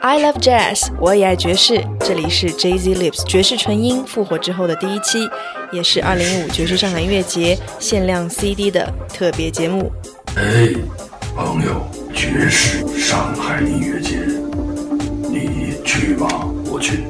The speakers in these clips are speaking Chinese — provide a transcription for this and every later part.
I love jazz，我也爱爵士。这里是 Jay Z Lips 爵士纯音复活之后的第一期，也是二零一五爵士上海音乐节限量 CD 的特别节目。哎，朋友，爵士上海音乐节，你去吧，我去。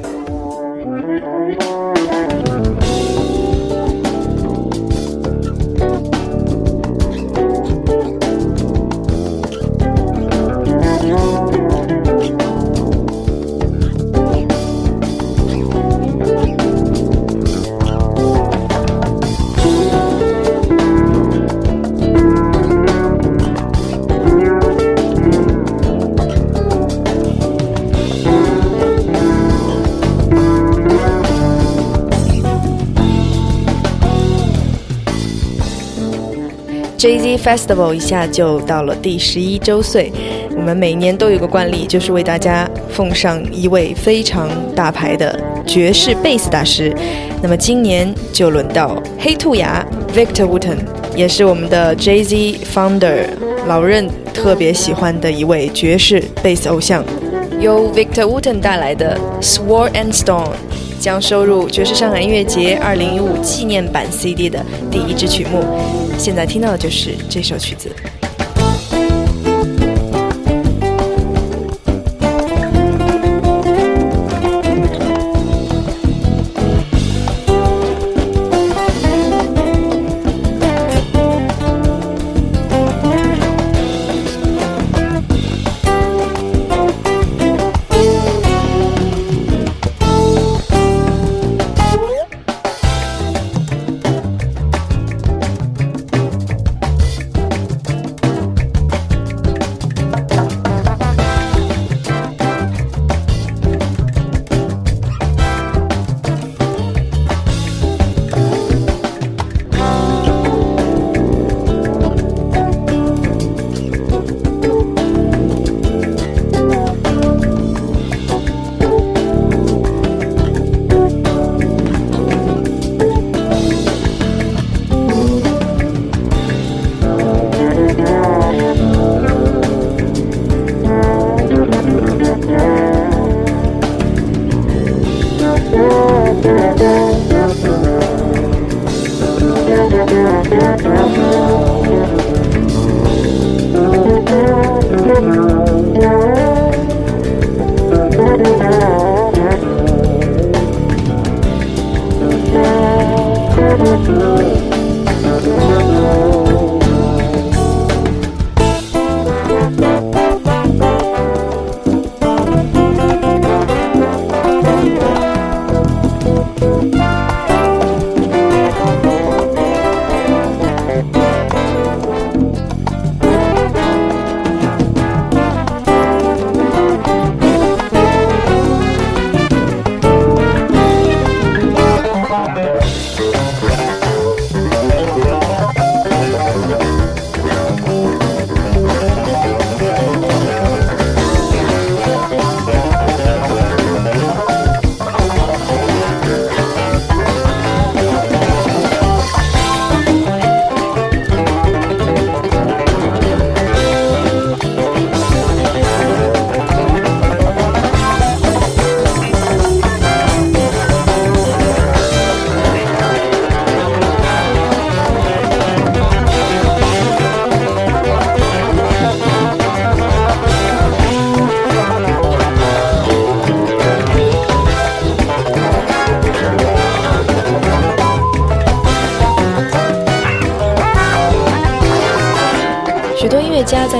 Jay Z Festival 一下就到了第十一周岁，我们每年都有个惯例，就是为大家奉上一位非常大牌的爵士贝斯大师。那么今年就轮到黑兔牙 Victor Wooten，也是我们的 Jay Z Founder 老任特别喜欢的一位爵士贝斯偶像，由 Victor Wooten 带来的 Sword and Stone 将收入爵士上海音乐节二零一五纪念版 CD 的第一支曲目。现在听到的就是这首曲子。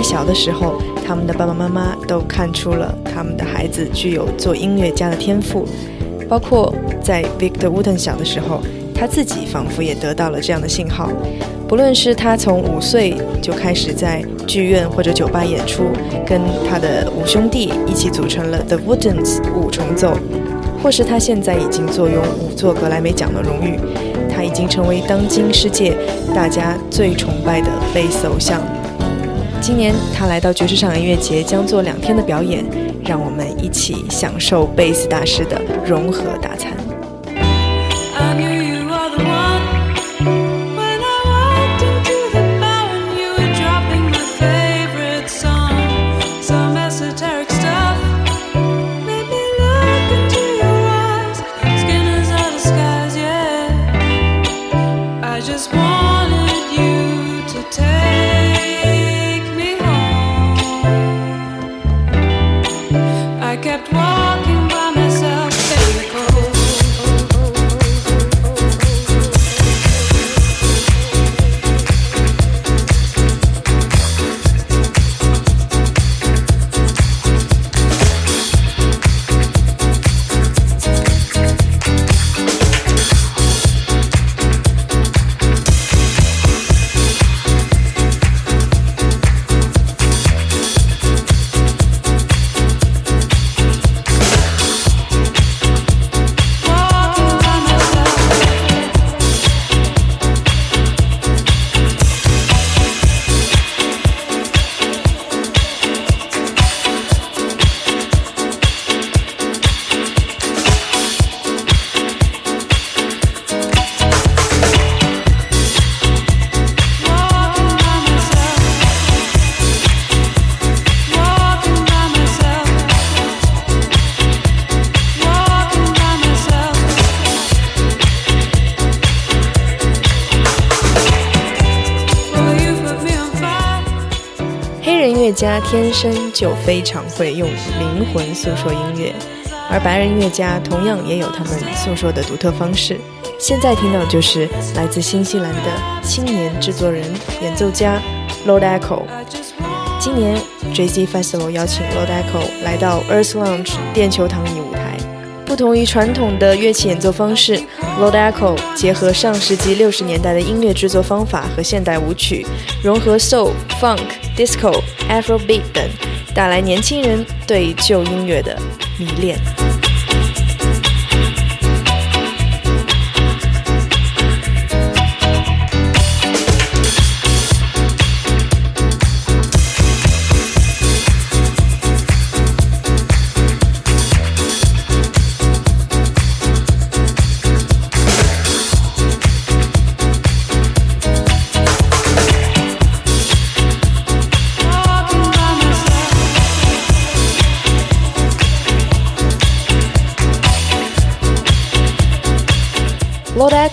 小的时候，他们的爸爸妈妈都看出了他们的孩子具有做音乐家的天赋。包括在 Victor Wooten 小的时候，他自己仿佛也得到了这样的信号。不论是他从五岁就开始在剧院或者酒吧演出，跟他的五兄弟一起组成了 The Wootens 五重奏，或是他现在已经坐拥五座格莱美奖的荣誉，他已经成为当今世界大家最崇拜的贝斯偶像。今年他来到爵士上音乐节将做两天的表演让我们一起享受贝斯大师的融合大餐。Just wanted you to take kept walking. 音乐家天生就非常会用灵魂诉说音乐，而白人音乐家同样也有他们诉说的独特方式。现在听到就是来自新西兰的青年制作人、演奏家 Lord Echo。今年 Jazz Festival 邀请 Lord Echo 来到 Earth Lounge 电球躺椅舞台。不同于传统的乐器演奏方式，Lord Echo 结合上世纪六十年代的音乐制作方法和现代舞曲，融合 Soul、Funk、Disco、Afrobeat 等，带来年轻人对旧音乐的迷恋。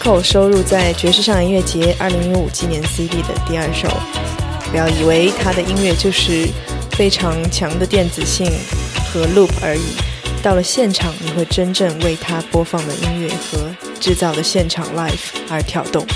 后收录在爵士上音乐节2015纪念 CD 的第二首。不要以为他的音乐就是非常强的电子性和 loop 而已，到了现场，你会真正为他播放的音乐和制造的现场 l i f e 而跳动。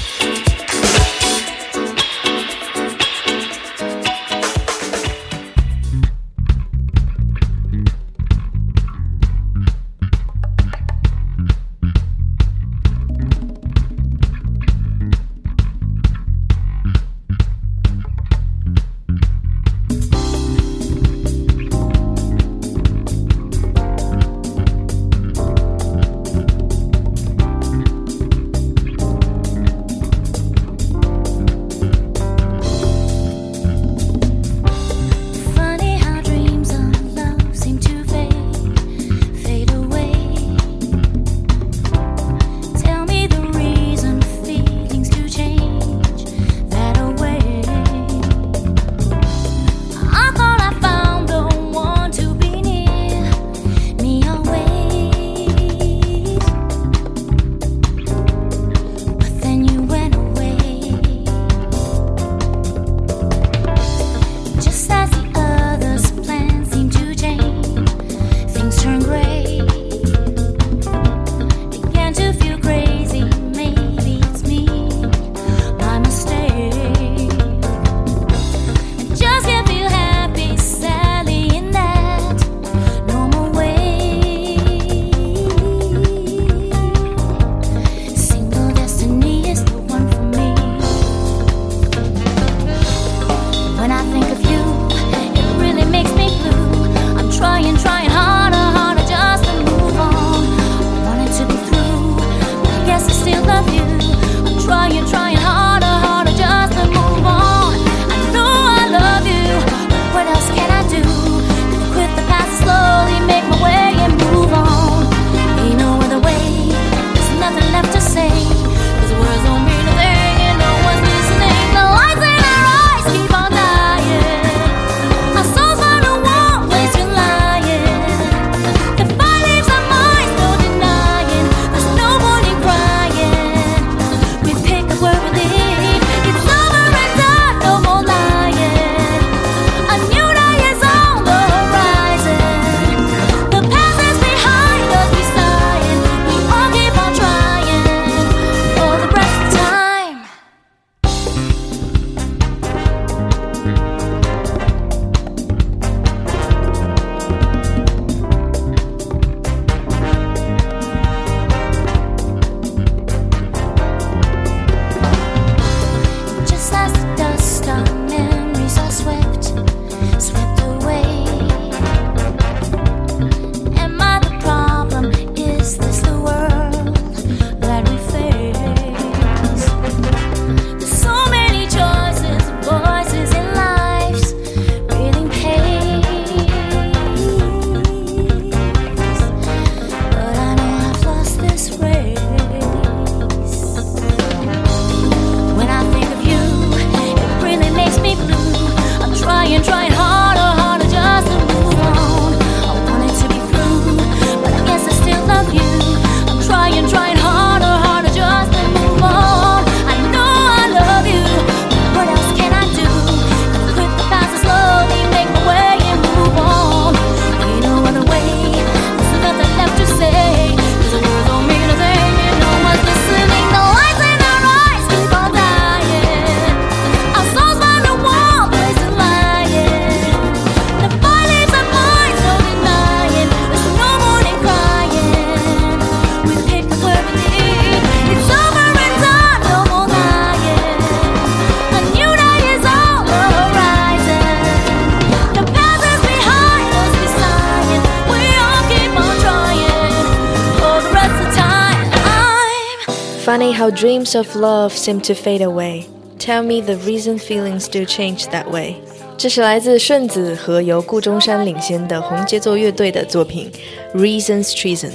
How dreams of love seem to fade away. Tell me the reason feelings do change that way. 这是来自顺子和由顾中山领衔的红节奏乐队的作品《Reasons Treason》。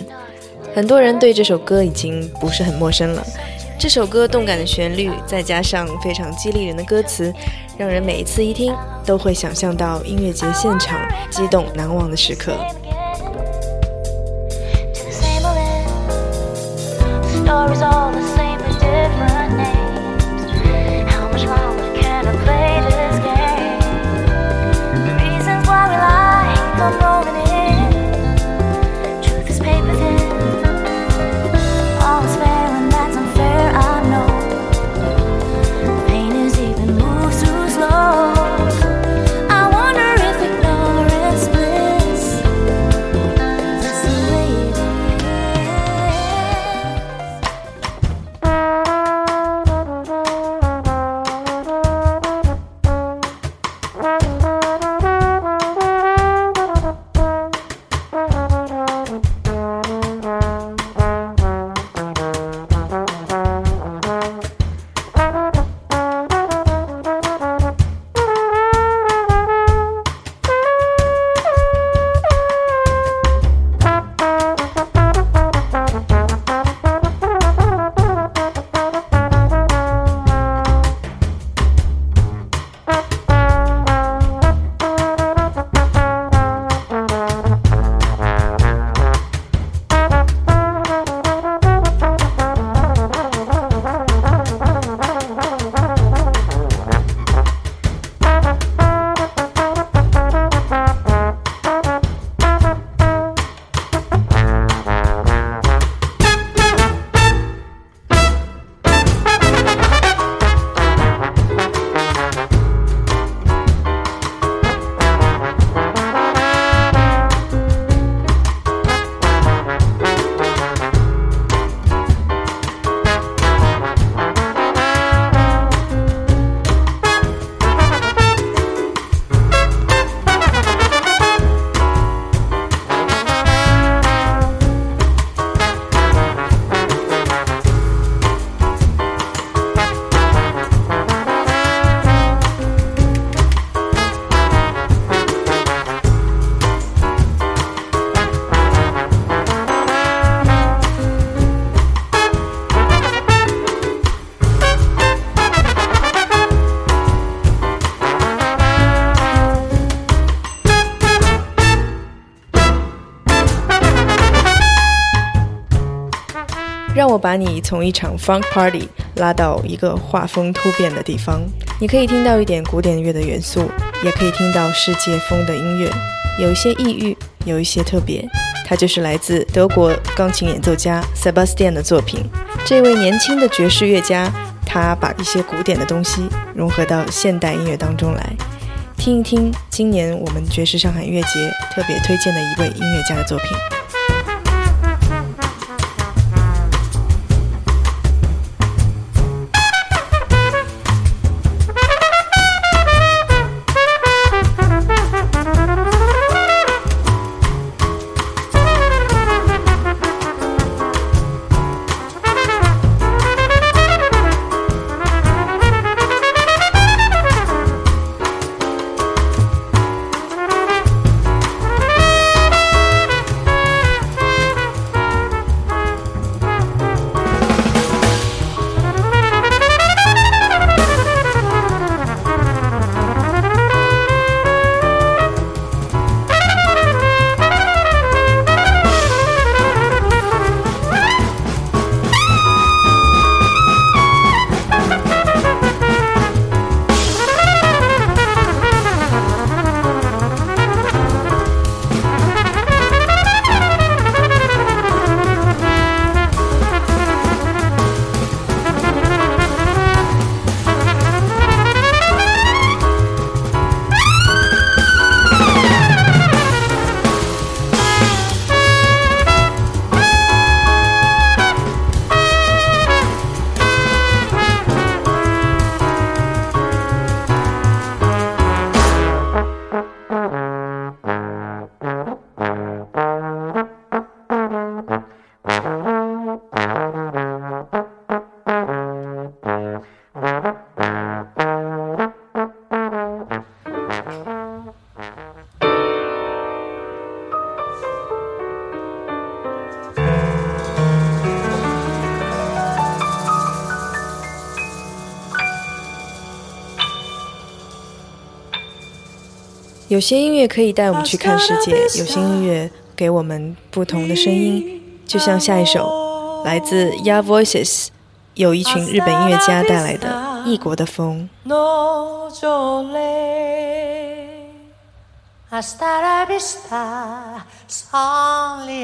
很多人对这首歌已经不是很陌生了。这首歌动感的旋律，再加上非常激励人的歌词，让人每一次一听都会想象到音乐节现场激动难忘的时刻。从一场 funk party 拉到一个画风突变的地方，你可以听到一点古典乐的元素，也可以听到世界风的音乐，有一些异域，有一些特别。它就是来自德国钢琴演奏家 Sebastian 的作品。这位年轻的爵士乐家，他把一些古典的东西融合到现代音乐当中来。听一听今年我们爵士上海音乐节特别推荐的一位音乐家的作品。有些音乐可以带我们去看世界，有些音乐给我们不同的声音。就像下一首来自 Ya Voices，有一群日本音乐家带来的《异国的风》。在音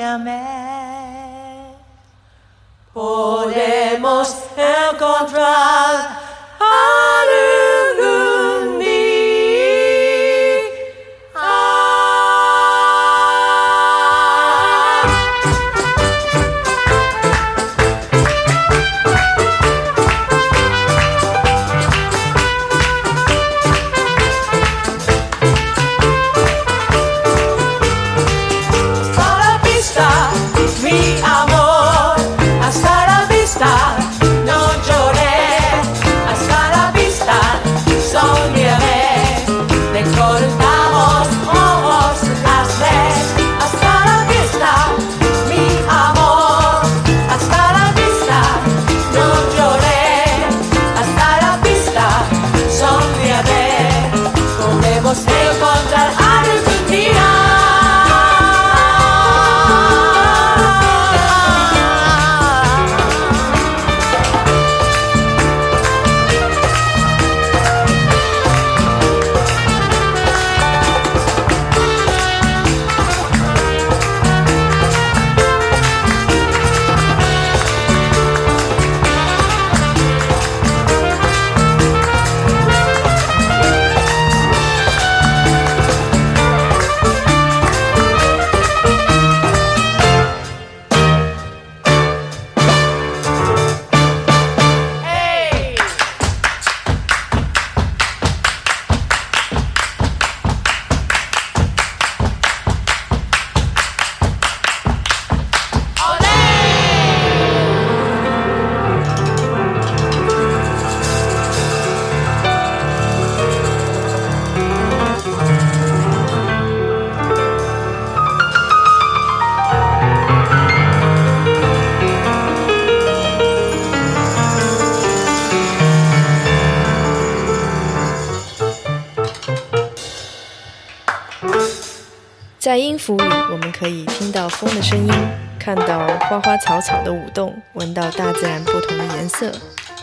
符里，我们可以听到风的声音，看到花花草草的舞动，闻到大自然不同的颜色。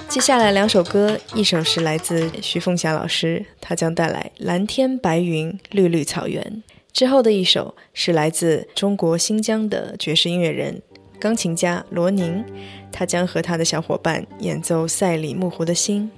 接下来两首歌，一首是来自徐凤霞老师，他将带来《蓝天白云绿绿草原》；之后的一首是来自中国新疆的爵士音乐人、钢琴家罗宁，他将和他的小伙伴演奏《赛里木湖的心》。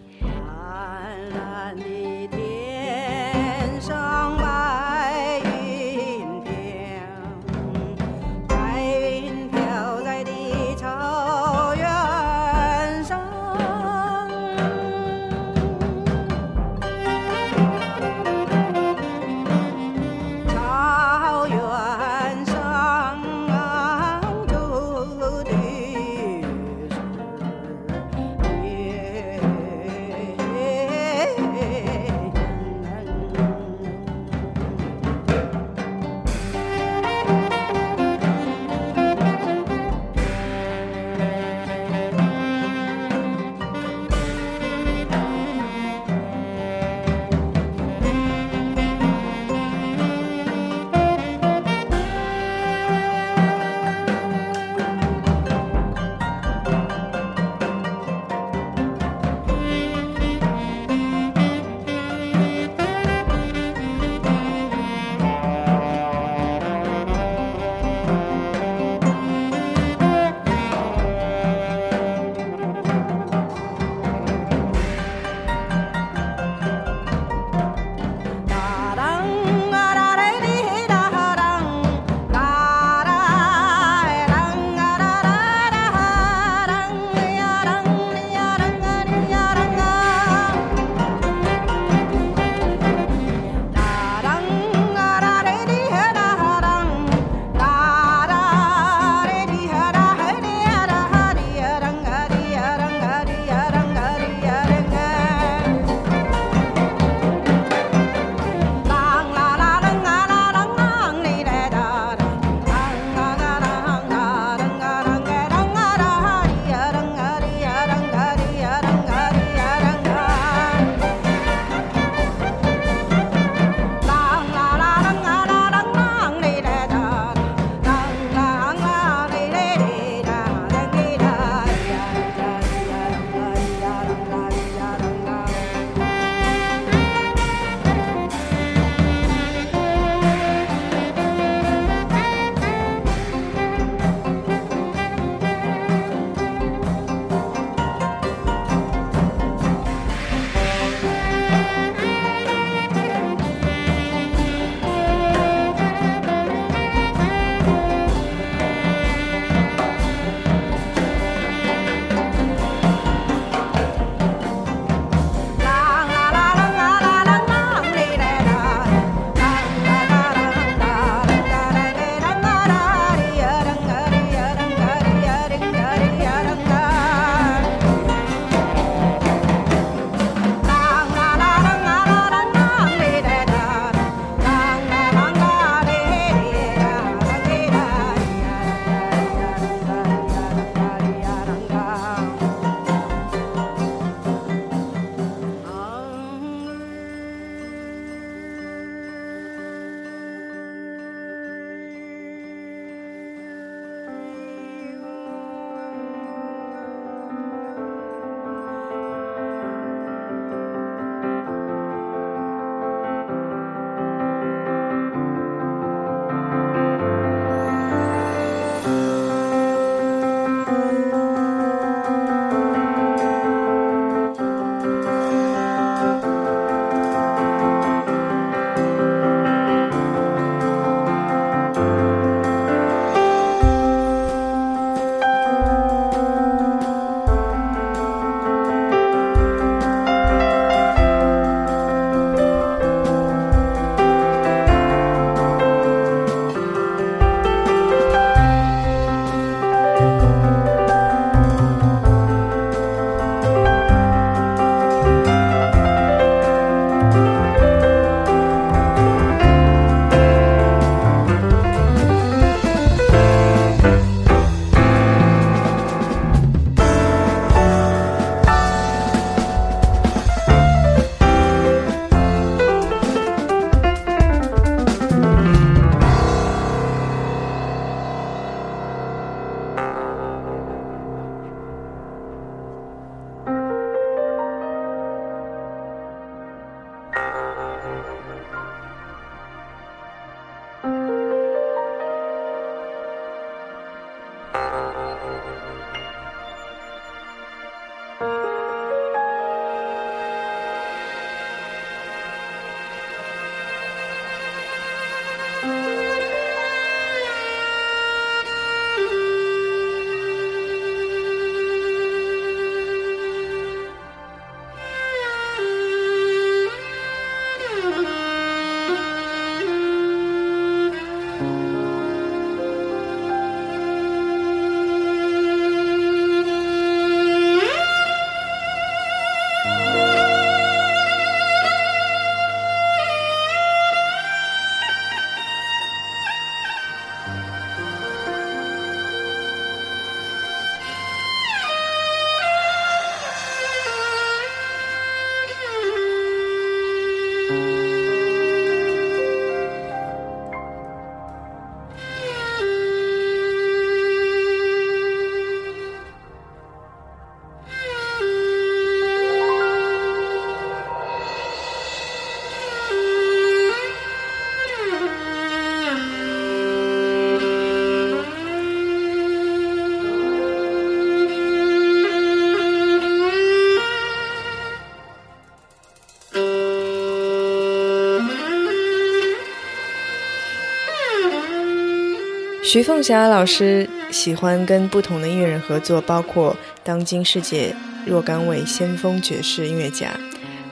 徐凤霞老师喜欢跟不同的音乐人合作，包括当今世界若干位先锋爵士音乐家，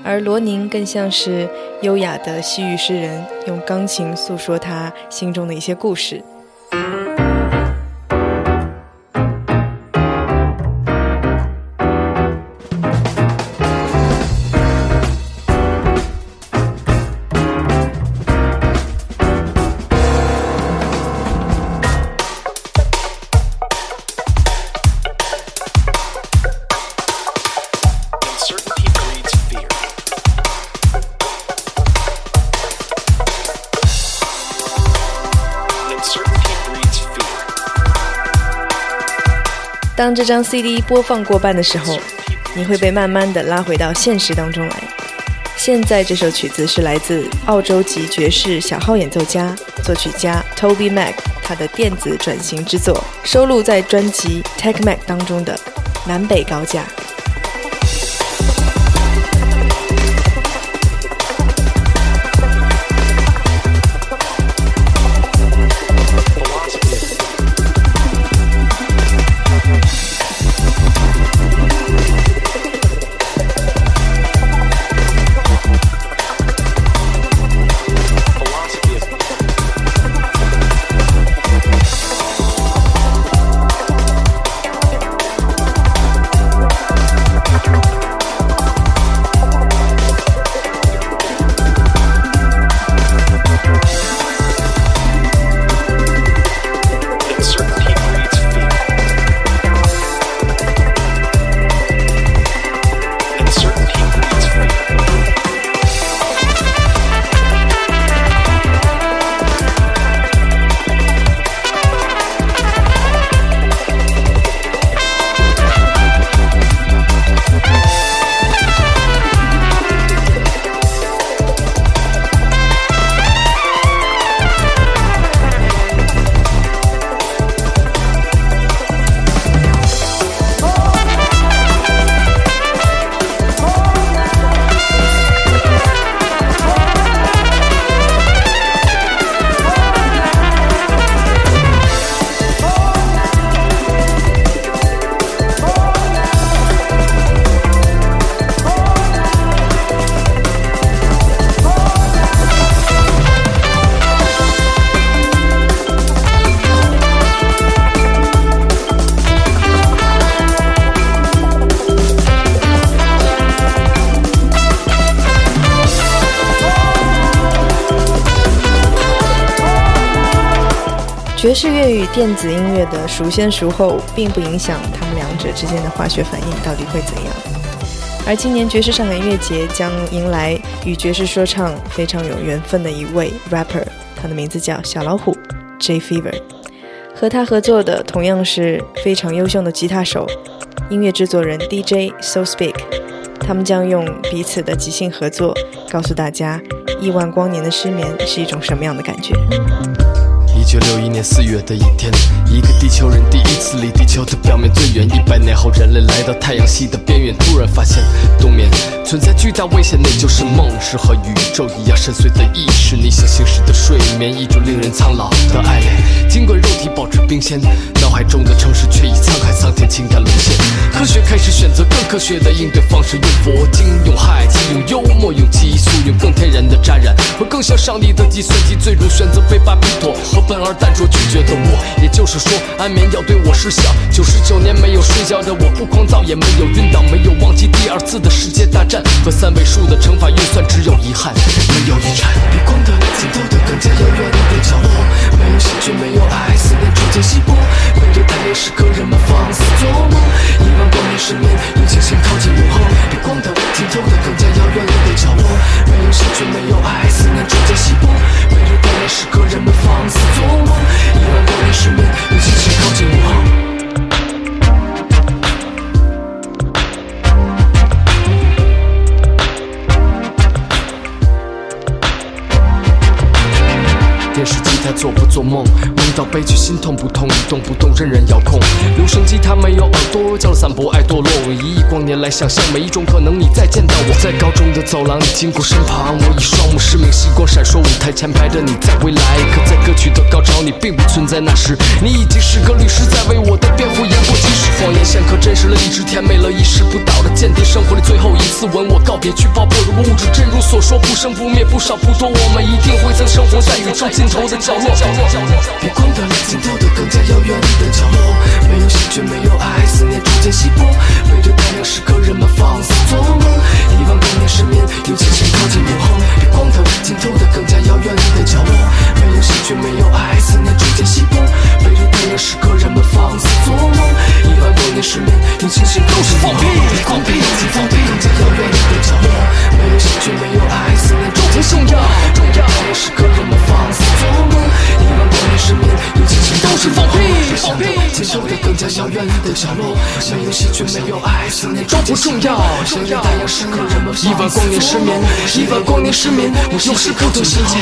而罗宁更像是优雅的西域诗人，用钢琴诉说他心中的一些故事。当这张 CD 播放过半的时候，你会被慢慢的拉回到现实当中来。现在这首曲子是来自澳洲籍爵士小号演奏家、作曲家 Toby Mac 他的电子转型之作，收录在专辑 Tech Mac 当中的《南北高架》。爵士乐与电子音乐的孰先孰后，并不影响他们两者之间的化学反应到底会怎样。而今年爵士上海音乐节将迎来与爵士说唱非常有缘分的一位 rapper，他的名字叫小老虎 J Fever。和他合作的同样是非常优秀的吉他手、音乐制作人 DJ So Speak。他们将用彼此的即兴合作，告诉大家亿万光年的失眠是一种什么样的感觉。一九六一年四月的一天，一个地球人第一次离地球的表面最远。一百年后，人类来到太阳系的边缘，突然发现冬眠存在巨大危险，那就是梦，是和宇宙一样深邃的意识，逆行行驶的睡眠，一种令人苍老的爱恋。尽管肉体保持冰鲜，脑海中的城市却已沧海桑田，情感沦陷。科学开始选择更科学的应对方式，用佛经，用氦气，用幽默，用激素，用更天然的沾染，和更像上帝的计算机，最终选择被巴比妥和笨。而淡拙拒绝的我，也就是说，安眠药对我失效。九十九年没有睡觉的我，不狂躁，也没有晕倒，没有忘记第二次的世界大战和三位数的乘法运算，只有遗憾，没有遗产。比光的尽头的更加遥远的角落，没有兴趣，没有爱，思念逐渐稀薄。面对太阳时刻，人们放肆做梦，亿万光年失眠，用清醒靠近午后。比光的尽头的更加遥远的角落，没有悲剧，心痛不痛？一动不动，任人遥控。留声机它没有耳朵，叫了散播爱堕落。一亿光年来想象每一种可能，你再见到我，在高中的走廊，你经过身旁，我以双目失明，星光闪烁，舞台前排的你在未来。可在歌曲的高潮，你并不存在那时，你已经是个律师，在为我的辩护言过其实。谎言像颗真实了，一直甜美了，意识不到的间谍，生活里最后一次吻我，告别去爆破。如果物质真如所说，不生不灭，不少不多，我们一定会曾生活在宇宙尽头的角落。别光的尽头的更加遥远的角落，没有喜剧，没有爱，思念逐渐稀薄。背着太阳时刻，人们放肆做梦，一万光年失眠，有轻轻靠近午后。别光的尽头的更加遥远的角落，没有喜剧，没有爱，思念逐渐稀薄。背着太阳时刻，人们放肆做梦，一万光年失眠，有轻轻靠近午后。别光的尽头的更加遥远的角落，没有喜剧，没有爱，思念逐渐稀薄。背着太阳时刻，人们放肆别光的更加遥远的角落，没有喜剧，没有爱，思念逐渐稀薄。背着太阳时刻，人们亿万光年失眠，亿万光年失眠，我又是不得心切。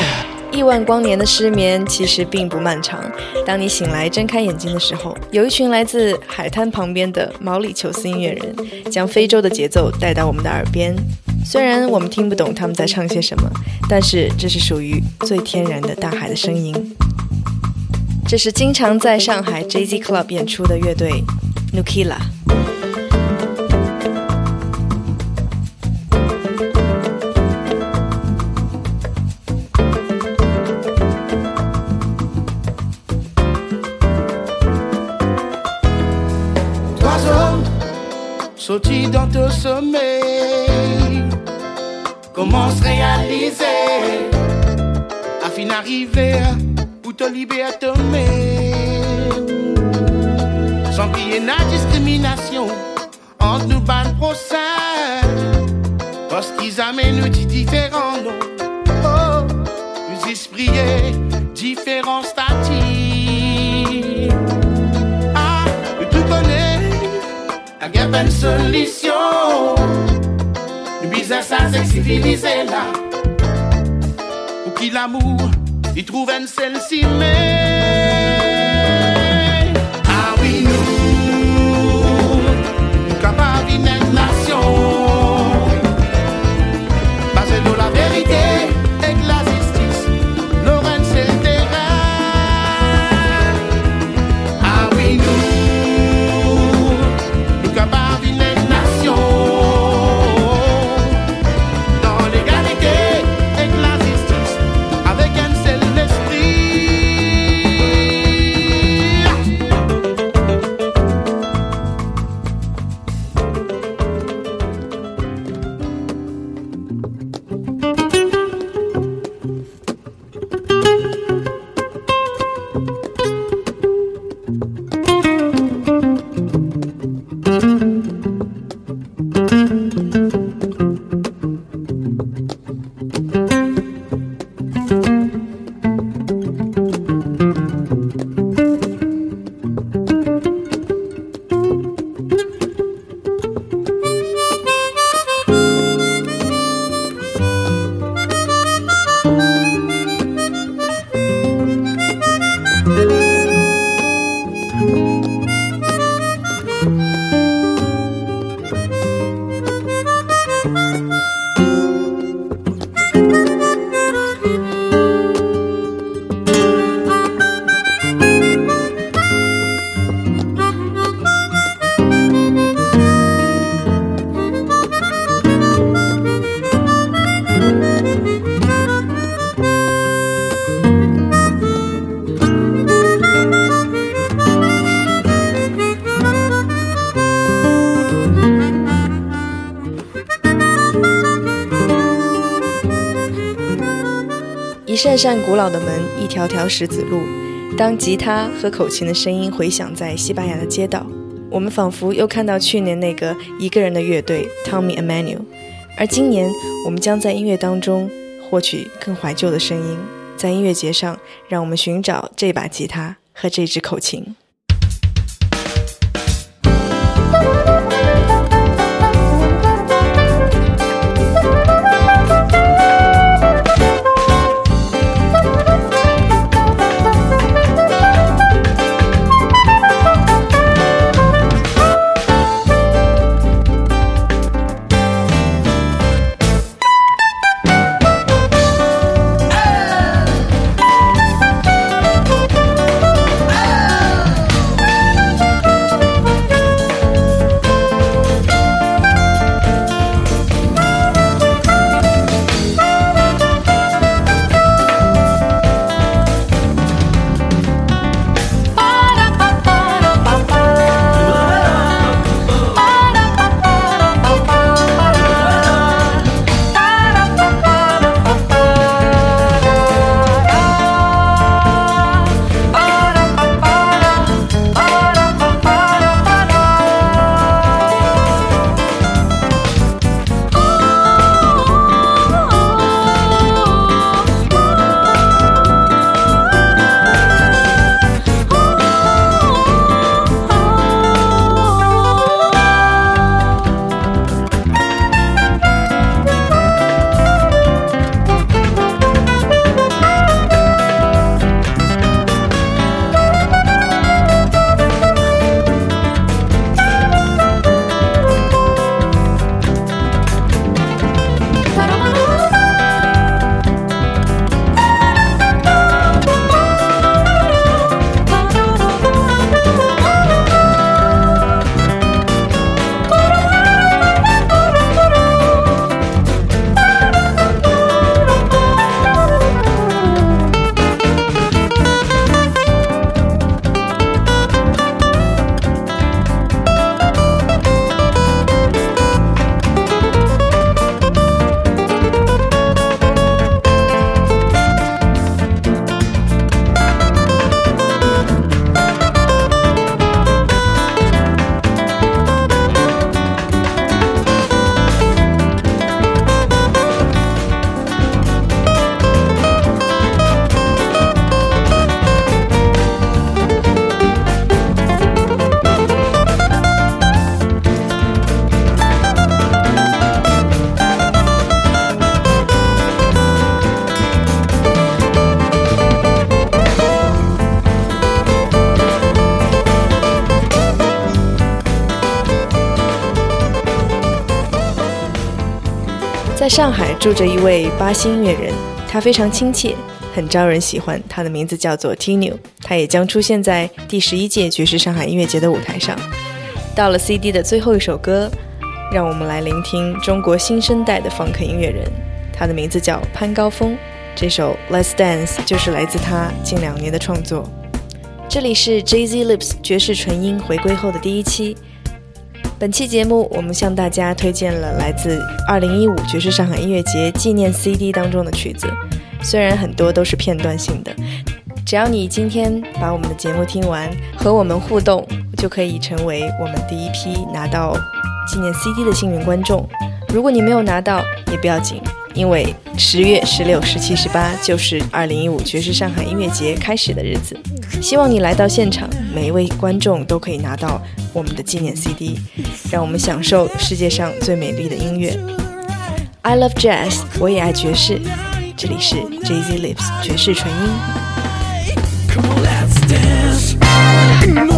亿万光年的失眠其实并不漫长。当你醒来睁开眼睛的时候，有一群来自海滩旁边的毛里求斯音乐人，将非洲的节奏带到我们的耳边。虽然我们听不懂他们在唱些什么，但是这是属于最天然的大海的声音。这是经常在上海 J Z Club 演出的乐队 Nukila。oiseau sorti dans ton sommeil. Comment se réaliser afin d'arriver pour te libérer Sans qu'il y ait la discrimination entre nous ban procès. Parce qu'ils amènent nous différents. Oh, nous esprits différents statuts. Ah, tu connais la guerre une solution. Le business à c'est civilisé là. Pour qui l'amour, ils trouvent celle-ci, mais. 扇古老的门，一条条石子路。当吉他和口琴的声音回响在西班牙的街道，我们仿佛又看到去年那个一个人的乐队 Tommy Emmanuel。而今年，我们将在音乐当中获取更怀旧的声音，在音乐节上，让我们寻找这把吉他和这支口琴。在上海住着一位巴西音乐人，他非常亲切，很招人喜欢。他的名字叫做 Tino，他也将出现在第十一届爵士上海音乐节的舞台上。到了 CD 的最后一首歌，让我们来聆听中国新生代的放克音乐人，他的名字叫潘高峰。这首《Let's Dance》就是来自他近两年的创作。这里是 Jay Z Lips 爵士纯音回归后的第一期。本期节目，我们向大家推荐了来自二零一五爵士上海音乐节纪念 CD 当中的曲子，虽然很多都是片段性的。只要你今天把我们的节目听完，和我们互动，就可以成为我们第一批拿到纪念 CD 的幸运观众。如果你没有拿到，也不要紧，因为十月十六、十七、十八就是2015爵士上海音乐节开始的日子。希望你来到现场，每一位观众都可以拿到我们的纪念 CD，让我们享受世界上最美丽的音乐。I love jazz，我也爱爵士。这里是 Jay Z Lips 爵士纯音。Come let's dance.